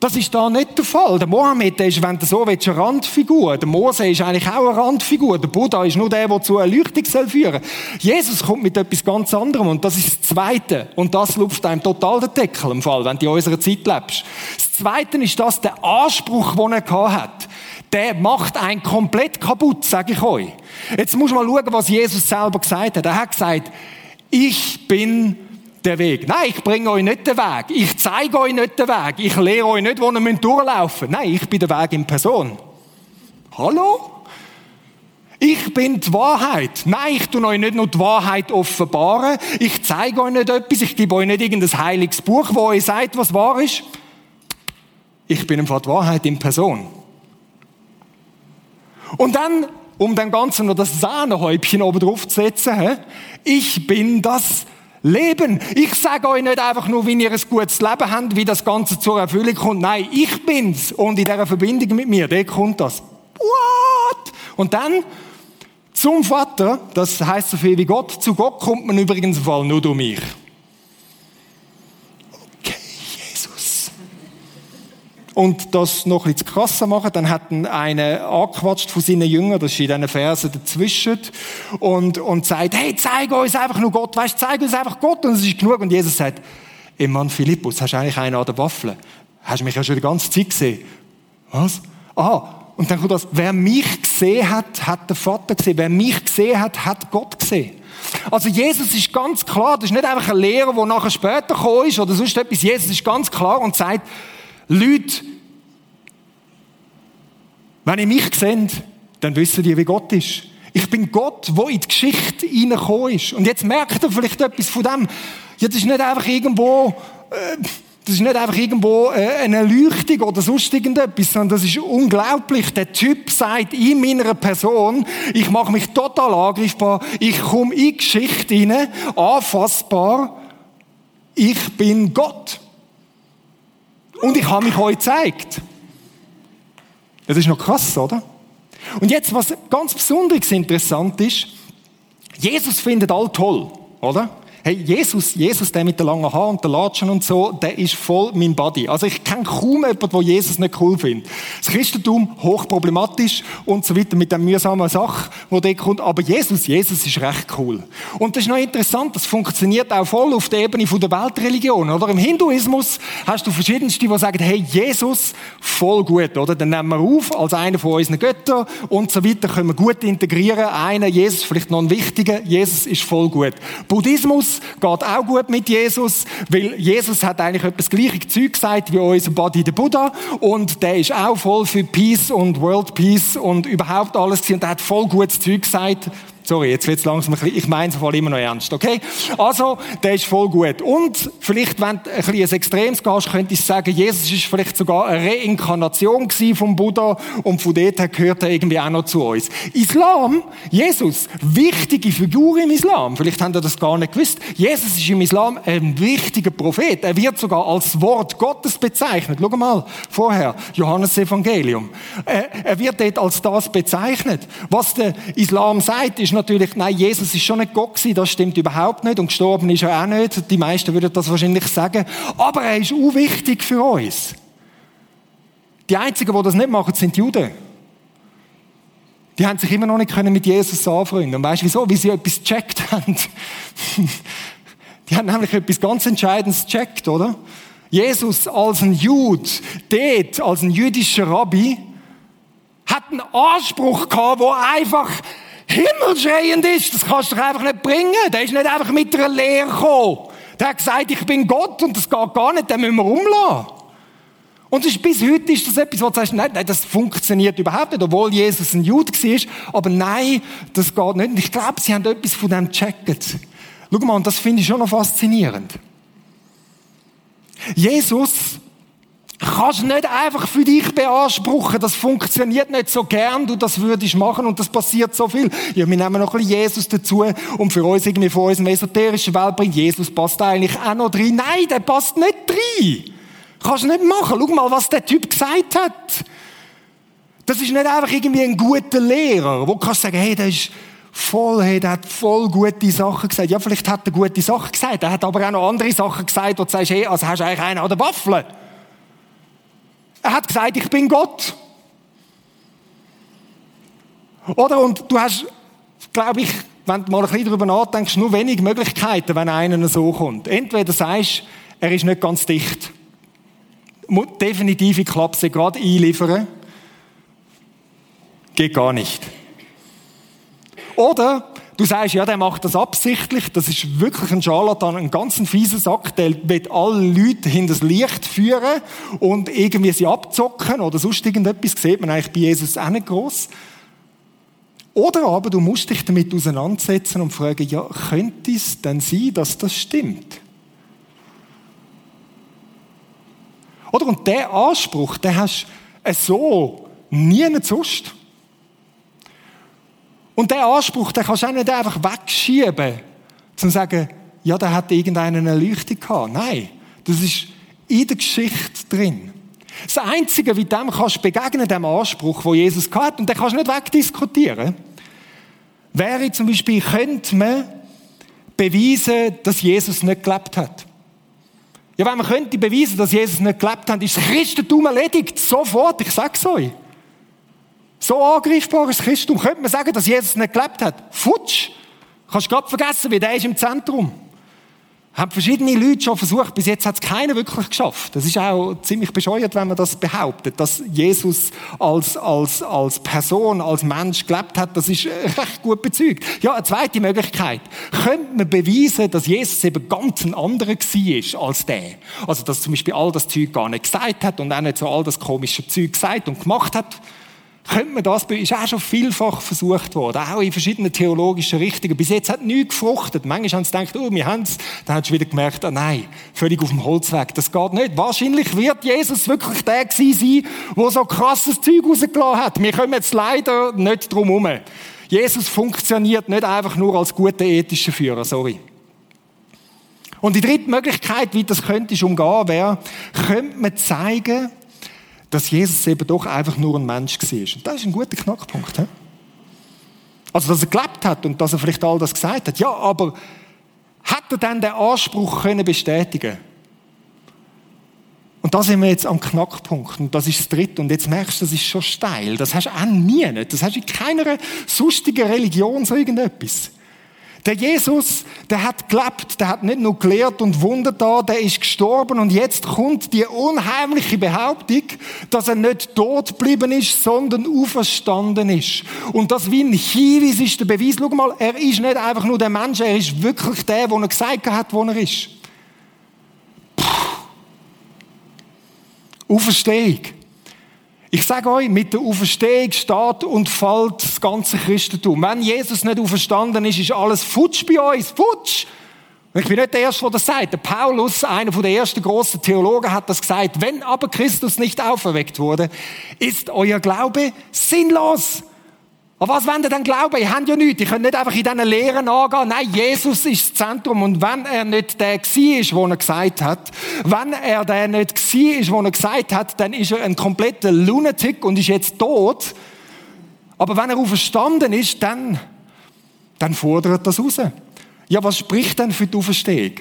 Speaker 1: Das ist da nicht der Fall. Der Mohammed ist, wenn du so willst, eine Randfigur. Der Mose ist eigentlich auch eine Randfigur. Der Buddha ist nur der, der zu einer Leuchtung führen soll. Jesus kommt mit etwas ganz anderem und das ist das Zweite. Und das lupft einem total den Deckel im Fall, wenn du in unserer Zeit lebst. Das Zweite ist das, der Anspruch, den er hat. Der macht einen komplett kaputt, sage ich euch. Jetzt muss man schauen, was Jesus selber gesagt hat. Er hat gesagt, ich bin der Weg. Nein, ich bringe euch nicht den Weg. Ich zeige euch nicht den Weg. Ich lehre euch nicht, wo ihr durchlaufen müsst. Nein, ich bin der Weg in Person. Hallo? Ich bin die Wahrheit. Nein, ich tue euch nicht nur die Wahrheit offenbaren. Ich zeige euch nicht etwas. Ich gebe euch nicht irgendein heiliges Buch, wo euch sagt, was wahr ist. Ich bin einfach die Wahrheit in Person. Und dann, um dem Ganzen noch das Sahnehäubchen oben drauf zu setzen, ich bin das Leben. Ich sage euch nicht einfach nur, wie ihr ein gutes Leben habt, wie das Ganze zur Erfüllung kommt. Nein, ich bin's. Und in dieser Verbindung mit mir, der kommt das. What? Und dann zum Vater, das heißt so viel wie Gott. Zu Gott kommt man übrigens im Fall nur durch mich. Und das noch etwas krasser machen, dann hat einer angequatscht von seinen Jüngern, das ist in diesen Versen dazwischen, und, und sagt, hey, zeig uns einfach nur Gott, weißt, zeig uns einfach Gott, und es ist genug. Und Jesus sagt, ey Mann, Philippus, hast du eigentlich einen an der Waffel? Hast du mich ja schon die ganze Zeit gesehen? Was? Ah, und dann kommt das, wer mich gesehen hat, hat den Vater gesehen. Wer mich gesehen hat, hat Gott gesehen. Also Jesus ist ganz klar, das ist nicht einfach ein Lehrer, der nachher später gekommen ist oder sonst etwas. Jesus ist ganz klar und sagt, Leute, wenn ihr mich seht, dann wisst ihr, wie Gott ist. Ich bin Gott, wo in die Geschichte hineingekommen ist. Und jetzt merkt ihr vielleicht etwas von dem. Ja, das ist nicht einfach irgendwo, äh, das ist nicht einfach irgendwo äh, eine Erleuchtung oder sonst irgendetwas, sondern das ist unglaublich. Der Typ sagt in meiner Person, ich mache mich total angreifbar, ich komme in die Geschichte hinein, anfassbar, ich bin Gott. Und ich habe mich euch gezeigt. Das ist noch krass, oder? Und jetzt, was ganz besonders interessant ist, Jesus findet all toll, oder? Hey, Jesus, Jesus, der mit den langen Haaren und den Latschen und so, der ist voll mein Body. Also ich kenne kaum jemanden, der Jesus nicht cool findet. Das Christentum, hochproblematisch und so weiter mit der mühsamen Sache, wo der kommt. Aber Jesus, Jesus ist recht cool. Und das ist noch interessant, das funktioniert auch voll auf der Ebene der Weltreligion, oder? Im Hinduismus hast du verschiedenste, die sagen, hey, Jesus, voll gut, oder? Dann nehmen wir auf als einer von unseren Göttern und so weiter, können wir gut integrieren. Einer, Jesus, vielleicht noch ein wichtiger, Jesus ist voll gut. Buddhismus, geht auch gut mit Jesus, weil Jesus hat eigentlich etwas gleiches Zeug gesagt wie unser Body der Buddha. Und der ist auch voll für Peace und World Peace und überhaupt alles und der hat voll gutes Zeug gesagt Sorry, jetzt wird's langsam ein bisschen, ich meine es immer noch ernst, okay? Also, der ist voll gut. Und vielleicht, wenn du ein bisschen ein Extremes gehst, könnte ich sagen, Jesus ist vielleicht sogar eine Reinkarnation vom Buddha und von dort her gehört er irgendwie auch noch zu uns. Islam, Jesus, wichtige Figur im Islam. Vielleicht habt ihr das gar nicht gewusst. Jesus ist im Islam ein wichtiger Prophet. Er wird sogar als Wort Gottes bezeichnet. Schau mal, vorher, Johannes Evangelium. Er wird dort als das bezeichnet. Was der Islam sagt, ist natürlich, nein, Jesus ist schon nicht Gott gewesen, das stimmt überhaupt nicht und gestorben ist er auch nicht. Die meisten würden das wahrscheinlich sagen. Aber er ist auch wichtig für uns. Die Einzigen, die das nicht machen, sind die Juden. Die haben sich immer noch nicht mit Jesus anfreunden. Und weißt du wieso? Weil sie etwas gecheckt haben. die haben nämlich etwas ganz Entscheidendes gecheckt, oder? Jesus als ein Jude, dort als ein jüdischer Rabbi, hat einen Anspruch gehabt, der einfach himmelschreiend ist. Das kannst du doch einfach nicht bringen. Der ist nicht einfach mit einer Lehre gekommen. Der hat gesagt, ich bin Gott und das geht gar nicht, den müssen wir umlassen. Und ist, bis heute ist das etwas, wo du sagst, nein, nein, das funktioniert überhaupt nicht, obwohl Jesus ein Jude war. Aber nein, das geht nicht. Und ich glaube, sie haben etwas von dem gecheckt. Schau mal, und das finde ich schon noch faszinierend. Jesus kannst nicht einfach für dich beanspruchen. Das funktioniert nicht so gern, du das würdest machen und das passiert so viel. Ja, wir nehmen noch ein bisschen Jesus dazu und für uns irgendwie von unserem esoterischen Welt bringt Jesus passt eigentlich auch noch drin. Nein, der passt nicht drin. Kannst nicht machen. Schau mal, was der Typ gesagt hat. Das ist nicht einfach irgendwie ein guter Lehrer, wo du kannst sagen, hey, der ist voll, hey, der hat voll gute Sachen gesagt. Ja, vielleicht hat er gute Sachen gesagt. Er hat aber auch noch andere Sachen gesagt, wo du sagst, hey, also hast du eigentlich einen an der Waffel. Er hat gesagt, ich bin Gott. Oder? Und du hast, glaube ich, wenn du mal ein bisschen darüber nachdenkst, nur wenig Möglichkeiten, wenn einer so kommt. Entweder sagst er ist nicht ganz dicht. Definitive Klapse gerade einliefern. Geht gar nicht. Oder Du sagst, ja, der macht das absichtlich, das ist wirklich ein Scharlatan, ein ganz fieser Sack, der wird alle Leute hinter das Licht führen und irgendwie sie abzocken oder sonst irgendetwas, sieht man eigentlich bei Jesus auch nicht gross. Oder aber du musst dich damit auseinandersetzen und fragen, ja, könnte es denn sein, dass das stimmt? Oder? Und der Anspruch, den hast du so nie sonst. Und der Anspruch, den kannst du auch nicht einfach wegschieben, zu sagen, ja, der hat irgendeine Erleuchtung gehabt. Nein, das ist in der Geschichte drin. Das Einzige, wie dem kannst du begegnen, dem Anspruch, wo Jesus hat, und den kannst du nicht wegdiskutieren, wäre zum Beispiel, könnte man beweisen, dass Jesus nicht gelebt hat. Ja, wenn man könnte beweisen, dass Jesus nicht gelebt hat, ist das Christentum erledigt. Sofort, ich sag's euch. So angreifbares Christentum. Könnte man sagen, dass Jesus nicht gelebt hat? Futsch! Kannst du gerade vergessen, wie der ist im Zentrum. Haben verschiedene Leute schon versucht, bis jetzt hat es keiner wirklich geschafft. Das ist auch ziemlich bescheuert, wenn man das behauptet, dass Jesus als, als, als Person, als Mensch gelebt hat. Das ist recht gut bezeugt. Ja, eine zweite Möglichkeit. Könnte man beweisen, dass Jesus eben ganz ein anderer war als der? Also, dass zum Beispiel all das Zeug gar nicht gesagt hat und auch nicht so all das komische Zeug gesagt und gemacht hat? Könnte man das, ist auch schon vielfach versucht worden, auch in verschiedenen theologischen Richtungen. Bis jetzt hat nichts gefruchtet. Manchmal haben sie gedacht, oh, wir haben es. Dann haben sie wieder gemerkt, oh nein, völlig auf dem Holzweg. Das geht nicht. Wahrscheinlich wird Jesus wirklich der gewesen sein, der so krasses Zeug rausgelassen hat. Wir kommen jetzt leider nicht drum herum. Jesus funktioniert nicht einfach nur als guter ethischer Führer, sorry. Und die dritte Möglichkeit, wie das könnte umgehen, wäre, könnte man zeigen, dass Jesus eben doch einfach nur ein Mensch war. Und das ist ein guter Knackpunkt. He? Also, dass er gelebt hat und dass er vielleicht all das gesagt hat. Ja, aber hat er dann den Anspruch können bestätigen und da sind wir jetzt am Knackpunkt. Und das ist das Dritte. Und jetzt merkst du, das ist schon steil. Das hast du auch nie nicht. Das hast du in keiner sonstigen Religion so irgendetwas. Der Jesus, der hat gelebt, der hat nicht nur gelehrt und Wunder da, der ist gestorben und jetzt kommt die unheimliche Behauptung, dass er nicht tot geblieben ist, sondern auferstanden ist. Und das wie ein Hinweis ist der Beweis. Schau mal, er ist nicht einfach nur der Mensch, er ist wirklich der, der er gesagt hat, wo er ist. Puh. Auferstehung. Ich sage euch, mit der Auferstehung steht und fällt das ganze Christentum. Wenn Jesus nicht auferstanden ist, ist alles futsch bei uns. Futsch! Ich bin nicht der Erste, der das sagt. Der Paulus, einer der ersten großen Theologen, hat das gesagt. Wenn aber Christus nicht auferweckt wurde, ist euer Glaube sinnlos. Aber was wollt ihr denn glauben? Ihr habt ja nichts. Ihr könnt nicht einfach in diesen Lehren angehen. Nein, Jesus ist das Zentrum. Und wenn er nicht der war, wo er gesagt hat, wenn er der nicht war, wo er gesagt hat, dann ist er ein kompletter Lunatic und ist jetzt tot. Aber wenn er auferstanden ist, dann, dann fordert das raus. Ja, was spricht denn für die Auferstehung?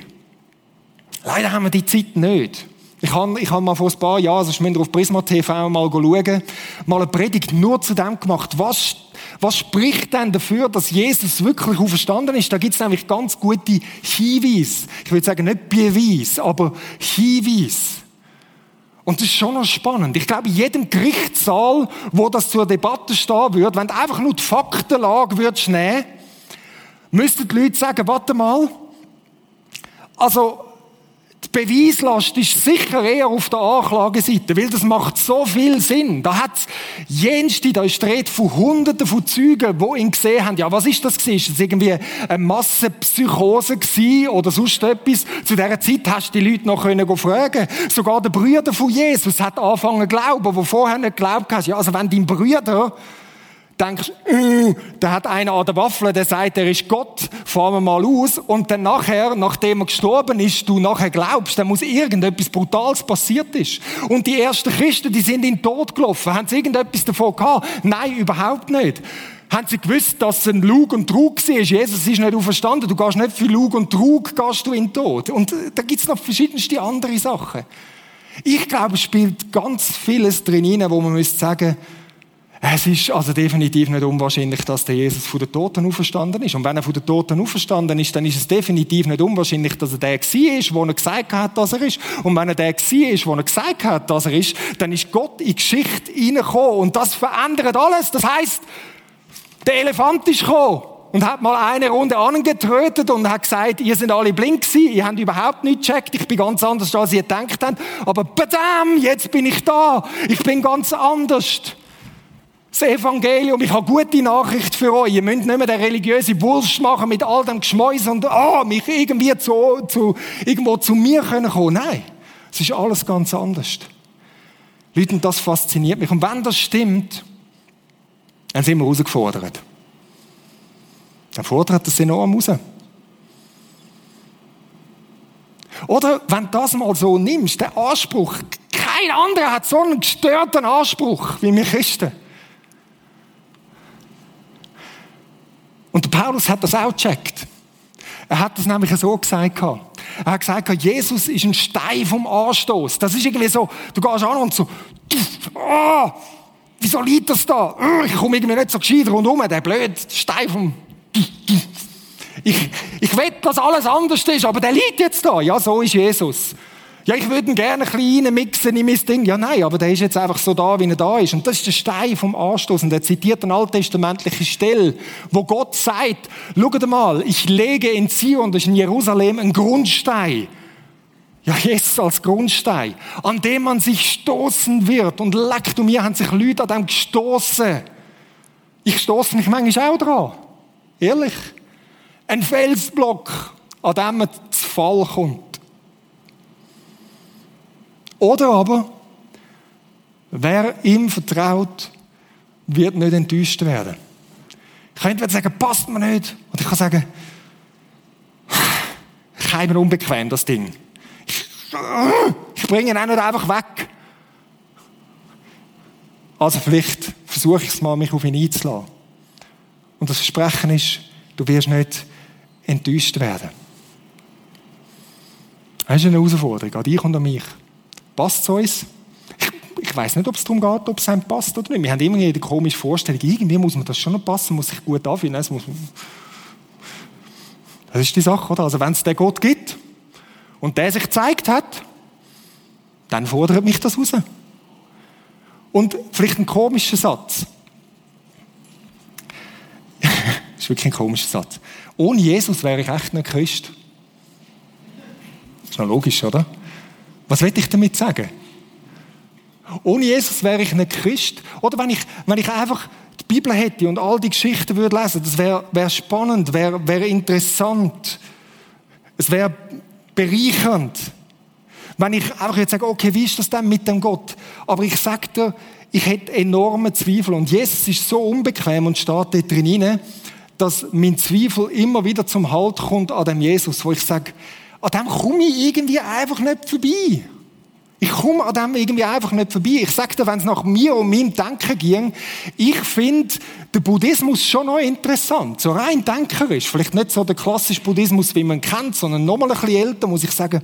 Speaker 1: Leider haben wir die Zeit nicht. Ich habe, ich habe mal vor ein paar Jahren, also ihr auf Prisma TV mal schauen, mal eine Predigt nur zu dem gemacht. Was, was spricht denn dafür, dass Jesus wirklich auferstanden ist? Da gibt es nämlich ganz gute Hinweise. Ich würde sagen, nicht Beweis, aber Hinweise. Und das ist schon noch spannend. Ich glaube, in jedem Gerichtssaal, wo das zur Debatte stehen würde, wenn du einfach nur die Faktenlage würdest nehmen, müssten die Leute sagen, warte mal, also, die Beweislast ist sicher eher auf der Anklageseite, weil das macht so viel Sinn. Da hat's jenste, da ist die von Hunderten von Zeugen, die ihn gesehen haben. Ja, was ist das gewesen? Ist das irgendwie eine Massenpsychose gewesen oder sonst etwas? Zu dieser Zeit hast du die Leute noch können fragen. Sogar der Brüder von Jesus hat angefangen zu glauben, wo vorher nicht geglaubt hast. Ja, also wenn dein Brüder denkst, äh, da hat einer an der Waffel, der sagt, er ist Gott, fahren wir mal aus. Und dann nachher, nachdem er gestorben ist, du nachher glaubst, dann muss irgendetwas Brutales passiert ist. Und die ersten Christen, die sind in den Tod gelaufen. Haben sie irgendetwas davon gehabt? Nein, überhaupt nicht. Haben sie gewusst, dass es ein Lug und Trug war? Jesus ist nicht auferstanden. Du gehst nicht für Lug und Trug, gehst du in den Tod. Und äh, da gibt's noch verschiedenste andere Sachen. Ich glaube, es spielt ganz vieles drin wo man müsste sagen, es ist also definitiv nicht unwahrscheinlich, dass der Jesus von den Toten auferstanden ist. Und wenn er von den Toten auferstanden ist, dann ist es definitiv nicht unwahrscheinlich, dass er der war, wo er gesagt hat, dass er ist. Und wenn er der war, wo er gesagt hat, dass er ist, dann ist Gott in die Geschichte hineingekommen. Und das verändert alles. Das heißt, der Elefant ist gekommen und hat mal eine Runde angetrötet und hat gesagt, ihr seid alle blind gewesen, ihr habt überhaupt nicht gecheckt, ich bin ganz anders, als ihr gedacht habt, aber badam, jetzt bin ich da, ich bin ganz anders das Evangelium, ich habe gute Nachricht für euch. Ihr müsst nicht mehr den religiösen Wurst machen mit all dem Geschmäus und ah, mich irgendwie zu, zu, irgendwo zu mir können. Nein, es ist alles ganz anders. Leute, das fasziniert mich. Und wenn das stimmt, dann sind wir herausgefordert. Dann fordert das enorm raus. Oder wenn du das mal so nimmst, der Anspruch, kein anderer hat so einen gestörten Anspruch wie wir Christen. Und der Paulus hat das auch gecheckt. Er hat das nämlich so gesagt. Er hat gesagt, Jesus ist ein Stein vom Anstoß. Das ist irgendwie so, du gehst an und so, oh, wieso liegt das da? Ich komme irgendwie nicht so gescheit rundherum, der blöde Stein vom, Ich, ich will, dass alles anders ist, aber der liegt jetzt da. Ja, so ist Jesus. Ja, ich würde ihn gerne ein bisschen mixen in mein Ding. Ja, nein, aber der ist jetzt einfach so da, wie er da ist. Und das ist der Stein vom Anstoß. Und er zitiert eine alttestamentliche Stelle, wo Gott sagt, schaut mal, ich lege in Zion, das ist in Jerusalem, einen Grundstein. Ja, Jesus als Grundstein, an dem man sich stoßen wird. Und leckt um mir haben sich Leute an dem gestoßen. Ich stoße mich manchmal auch dran. Ehrlich. Ein Felsblock, an dem man zu Fall kommt. Oder aber, wer ihm vertraut, wird nicht enttäuscht werden. Ich kann entweder sagen, passt mir nicht, oder ich kann sagen, keiner unbequem, das Ding. Ich, ich bringe ihn auch nicht einfach weg. Also vielleicht versuche ich es mal, mich auf ihn einzulassen. Und das Versprechen ist, du wirst nicht enttäuscht werden. Das ist eine Herausforderung an dich und an mich. Passt es uns? Ich, ich weiß nicht, ob es darum geht, ob es einem passt oder nicht. Wir haben immer eine komische Vorstellung, irgendwie muss man das schon noch passen, muss sich gut anfühlen. Das, muss das ist die Sache, oder? Also wenn es den Gott gibt und der sich gezeigt hat, dann fordert mich das raus. Und vielleicht ein komischer Satz. das ist wirklich ein komischer Satz. Ohne Jesus wäre ich echt ein Christ. Das ist noch logisch, oder? Was will ich damit sagen? Ohne Jesus wäre ich nicht Christ. Oder wenn ich, wenn ich einfach die Bibel hätte und all die Geschichten würde lesen, das wäre wär spannend, wäre wär interessant. Es wäre bereichernd. Wenn ich einfach jetzt sage, okay, wie ist das denn mit dem Gott? Aber ich sage dir, ich hätte enorme Zweifel. Und Jesus ist so unbequem und steht dort drin, dass mein Zweifel immer wieder zum Halt kommt an dem Jesus, wo ich sage, an dem komme ich irgendwie einfach nicht vorbei. Ich komme an dem irgendwie einfach nicht vorbei. Ich sage dir, wenn es nach mir und meinem Denken ging, ich finde den Buddhismus schon noch interessant. So rein denkerisch. Vielleicht nicht so der klassische Buddhismus, wie man kennt, sondern nochmal ein bisschen älter, muss ich sagen,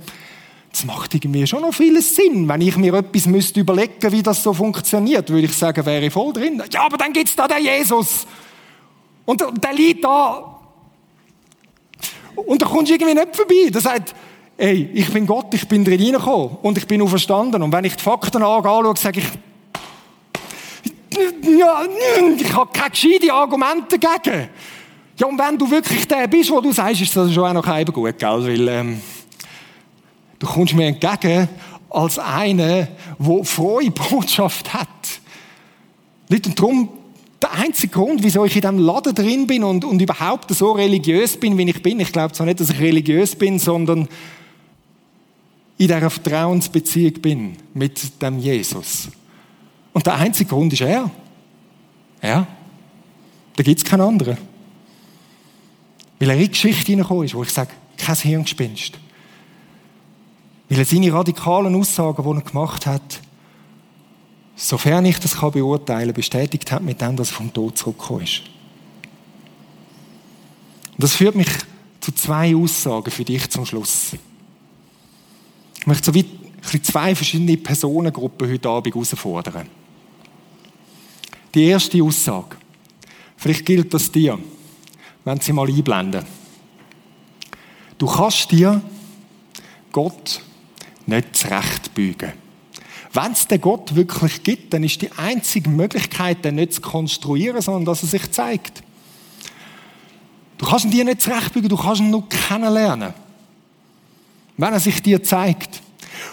Speaker 1: das macht irgendwie schon noch vieles Sinn. Wenn ich mir etwas müsste überlegen, wie das so funktioniert, würde ich sagen, wäre ich voll drin. Ja, aber dann gibt's da den Jesus. Und der liegt da und da kommst du irgendwie nicht vorbei. Der sagt, ey, ich bin Gott, ich bin drin reingekommen und ich bin auferstanden. Und wenn ich die Fakten anschaue, sage ich, ja, ich habe keine gescheiten Argumente dagegen. Ja, und wenn du wirklich der bist, wo du sagst, ist das schon auch noch halb gut, gell? Weil, ähm, du kommst mir entgegen als einer, der frohe Botschaft hat. Nicht und darum der einzige Grund, wieso ich in diesem Laden drin bin und, und überhaupt so religiös bin, wie ich bin, ich glaube zwar nicht, dass ich religiös bin, sondern in dieser Vertrauensbeziehung bin mit dem Jesus. Und der einzige Grund ist er. Ja. Da gibt es keinen anderen. Weil er in die Geschichte hineingekommen ist, wo ich sage, kein Hirngespinst. Weil er seine radikalen Aussagen, die er gemacht hat, sofern ich das kann beurteilen bestätigt hat mit dem, dass er vom Tod zurückgekommen ist. Und das führt mich zu zwei Aussagen für dich zum Schluss. Ich möchte so wie zwei verschiedene Personengruppen heute Abend herausfordern. Die erste Aussage. Vielleicht gilt das dir, wenn sie mal einblenden. Du kannst dir Gott nicht zurechtbügen. Wenn es den Gott wirklich gibt, dann ist die einzige Möglichkeit, den nicht zu konstruieren, sondern dass er sich zeigt. Du kannst ihn dir nicht zurechtbügen, du kannst ihn nur kennenlernen. Wenn er sich dir zeigt.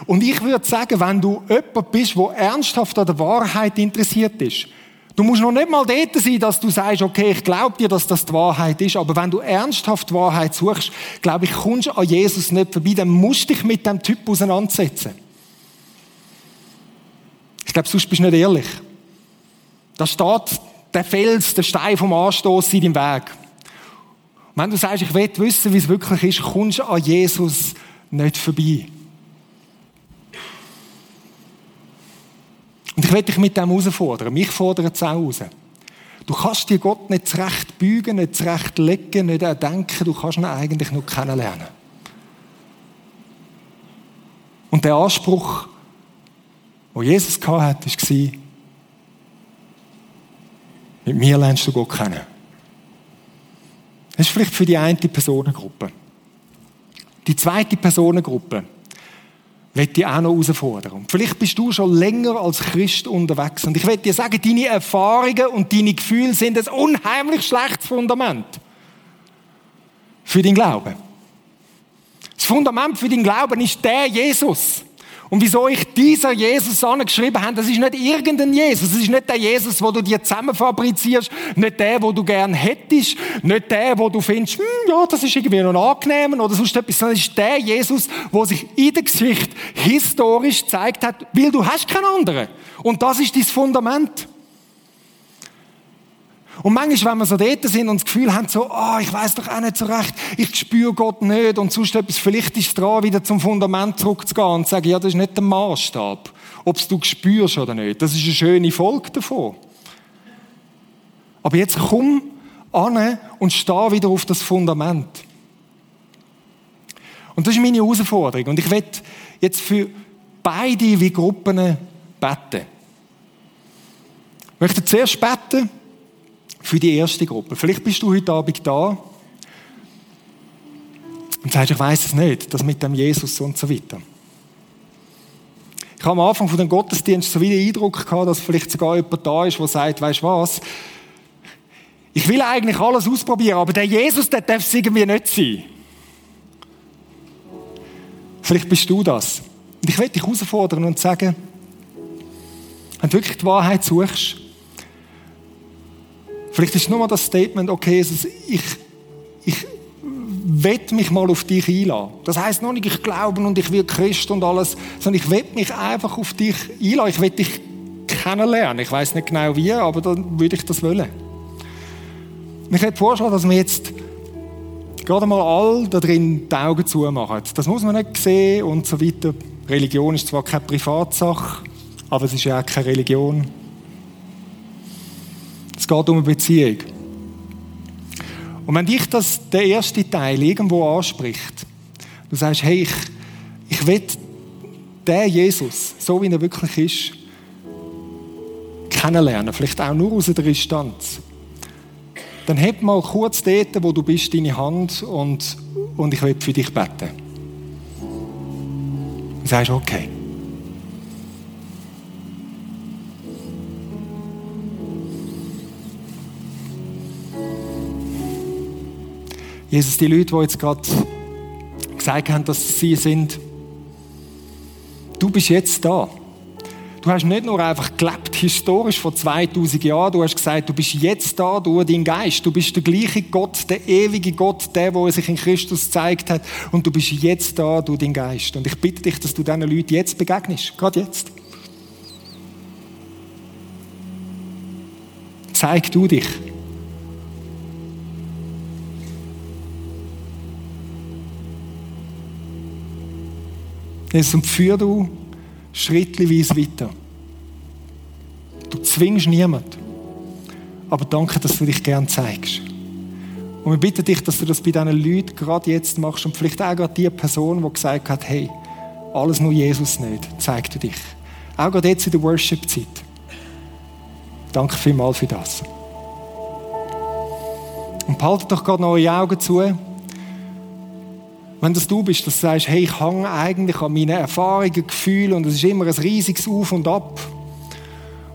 Speaker 1: Und ich würde sagen, wenn du jemand bist, der ernsthaft an der Wahrheit interessiert ist, du musst noch nicht mal dort sein, dass du sagst, okay, ich glaube dir, dass das die Wahrheit ist, aber wenn du ernsthaft die Wahrheit suchst, glaube ich, kommst du an Jesus nicht vorbei, dann musst du dich mit dem Typ auseinandersetzen. Ich glaube, sonst bist du nicht ehrlich. Da steht der Fels, der Stein vom Anstoß in deinem Weg. Und wenn du sagst, ich will wissen, wie es wirklich ist, kommst du an Jesus nicht vorbei. Und ich will dich mit dem herausfordern. Mich fordert es auch heraus. Du kannst dir Gott nicht zurecht bügen, nicht zurecht legen, nicht erdenken. Du kannst ihn eigentlich nur kennenlernen. Und der Anspruch, wo Jesus hatte, war, mit mir lernst du Gott kennen. Das ist vielleicht für die eine Personengruppe. Die zweite Personengruppe wird dich auch noch herausfordern. Und vielleicht bist du schon länger als Christ unterwegs. Und ich will dir sagen, deine Erfahrungen und deine Gefühle sind ein unheimlich schlechtes Fundament für den Glauben. Das Fundament für den Glauben ist der Jesus. Und wieso ich dieser Jesus angeschrieben habe, das ist nicht irgendein Jesus. Das ist nicht der Jesus, wo du dir zusammenfabrizierst, nicht der, wo du gern hättest, nicht der, wo du findest, hm, ja, das ist irgendwie noch angenehm oder sonst etwas, sondern ist der Jesus, wo sich in der Geschichte historisch gezeigt hat, weil du hast keinen anderen. Und das ist dein Fundament. Und manchmal, wenn wir so dort sind und das Gefühl haben, so, ah, oh, ich weiß doch auch nicht so recht, ich spüre Gott nicht und sonst etwas, vielleicht ist es dran, wieder zum Fundament zurückzugehen und zu sagen, ja, das ist nicht der Maßstab, ob es du spürst oder nicht. Das ist eine schöne Folge davon. Aber jetzt komm an und steh wieder auf das Fundament. Und das ist meine Herausforderung. Und ich werde jetzt für beide wie Gruppen beten. Ich möchte zuerst beten, für die erste Gruppe. Vielleicht bist du heute Abend da und sagst, ich weiß es nicht, das mit dem Jesus und so weiter. Ich habe am Anfang von dem Gottesdienst so wie den Eindruck gehabt, dass vielleicht sogar jemand da ist, der sagt, weißt du was, ich will eigentlich alles ausprobieren, aber der Jesus, der darf es irgendwie nicht sein. Vielleicht bist du das. Und ich will dich herausfordern und sagen, wenn du wirklich die Wahrheit suchst, Vielleicht ist nur mal das Statement, okay, Jesus, ich, ich will mich mal auf dich einladen. Das heißt noch nicht, ich glaube und ich will Christ und alles, sondern ich will mich einfach auf dich einladen. Ich will dich kennenlernen. Ich weiß nicht genau wie, aber dann würde ich das wollen. Ich hätte vorschlagen, dass wir jetzt gerade mal all da drin die Augen zumachen. Das muss man nicht sehen und so weiter. Religion ist zwar keine Privatsache, aber es ist ja auch keine Religion. Es geht um eine Beziehung. Und wenn dich das, der erste Teil irgendwo anspricht, du sagst, hey, ich, ich will den Jesus, so wie er wirklich ist, kennenlernen, vielleicht auch nur aus der Distanz, dann heb mal kurz dort, wo du bist, deine Hand und, und ich will für dich beten. Du sagst, okay. Jesus, die Leute, die jetzt gerade gesagt haben, dass sie sind, du bist jetzt da. Du hast nicht nur einfach gelebt, historisch vor 2000 Jahren, du hast gesagt, du bist jetzt da durch deinen Geist. Du bist der gleiche Gott, der ewige Gott, der, der sich in Christus gezeigt hat. Und du bist jetzt da durch deinen Geist. Und ich bitte dich, dass du diesen Leuten jetzt begegnest. Gerade jetzt. Zeig du dich. Jesus, und führ du schrittweise weiter. Du zwingst niemanden. Aber danke, dass du dich gern zeigst. Und wir bitten dich, dass du das bei diesen Leuten gerade jetzt machst und vielleicht auch gerade die Person, die gesagt hat, hey, alles nur Jesus nicht, zeig du dich. Auch gerade jetzt in der Worship-Zeit. Danke vielmals für das. Und behaltet doch gerade noch eure Augen zu. Wenn das du bist, dass du sagst, hey, ich hänge eigentlich an meinen Erfahrungen, Gefühlen und es ist immer ein riesiges Auf und Ab.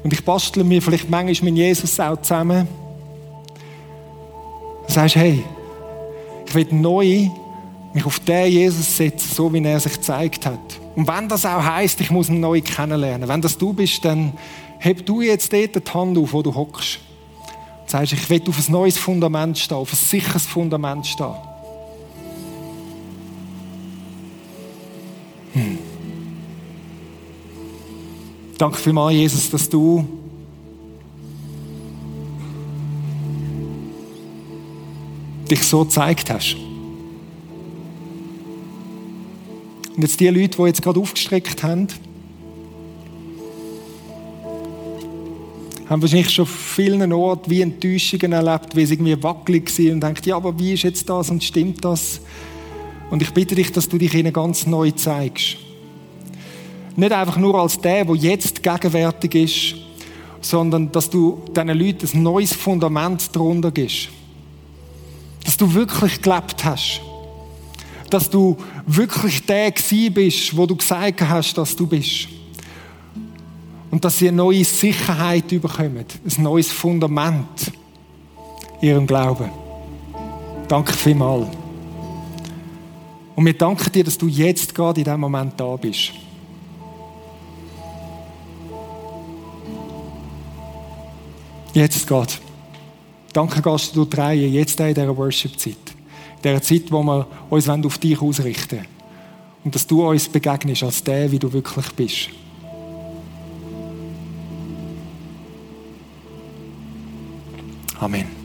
Speaker 1: Und ich bastle mir vielleicht manchmal mit Jesus auch zusammen. Du sagst, hey, ich will neu mich auf den Jesus setzen, so wie er sich gezeigt hat. Und wenn das auch heißt, ich muss ihn neu kennenlernen, wenn das du bist, dann heb du jetzt dort die Hand auf, wo du hockst. Du sagst, ich will auf ein neues Fundament stehen, auf ein sicheres Fundament stehen. Danke vielmals, Jesus, dass du dich so gezeigt hast. Und jetzt die Leute, die jetzt gerade aufgestreckt haben, haben wahrscheinlich schon vielen Orten wie Enttäuschungen erlebt, wie es irgendwie wackelig war und denkt, ja, aber wie ist jetzt das und stimmt das? Und ich bitte dich, dass du dich ihnen ganz neu zeigst. Nicht einfach nur als der, der jetzt gegenwärtig ist, sondern dass du diesen Leuten ein neues Fundament darunter gibst. Dass du wirklich gelebt hast. Dass du wirklich der gewesen bist, wo du gesagt hast, dass du bist. Und dass sie eine neue Sicherheit bekommen, ein neues Fundament in ihrem Glauben. Danke vielmals. Und wir danken dir, dass du jetzt gerade in diesem Moment da bist. Jetzt Gott. Danke, gehst du durch die Reihe, jetzt in dieser Worship-Zeit. In dieser Zeit, wo wir uns auf dich ausrichten wollen. Und dass du uns begegnest als der, wie du wirklich bist. Amen.